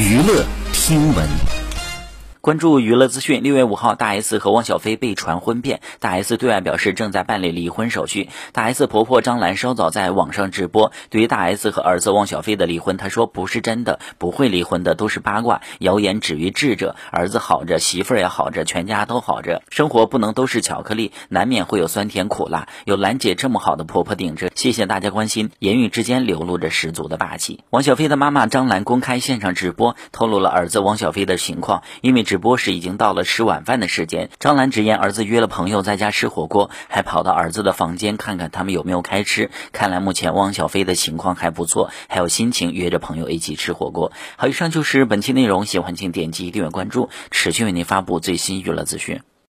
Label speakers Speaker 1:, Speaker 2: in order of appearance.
Speaker 1: 娱乐听闻。
Speaker 2: 关注娱乐资讯，六月五号，大 S 和汪小菲被传婚变，大 S 对外表示正在办理离婚手续。大 S 婆婆张兰稍早在网上直播，对于大 S 和儿子汪小菲的离婚，她说不是真的，不会离婚的，都是八卦，谣言止于智者。儿子好着，媳妇儿也好着，全家都好着。生活不能都是巧克力，难免会有酸甜苦辣。有兰姐这么好的婆婆顶着，谢谢大家关心。言语之间流露着十足的霸气。汪小菲的妈妈张兰公开线上直播，透露了儿子汪小菲的情况，因为直播时已经到了吃晚饭的时间。张兰直言，儿子约了朋友在家吃火锅，还跑到儿子的房间看看他们有没有开吃。看来目前汪小菲的情况还不错，还有心情约着朋友一起吃火锅。好，以上就是本期内容，喜欢请点击订阅关注，持续为您发布最新娱乐资讯。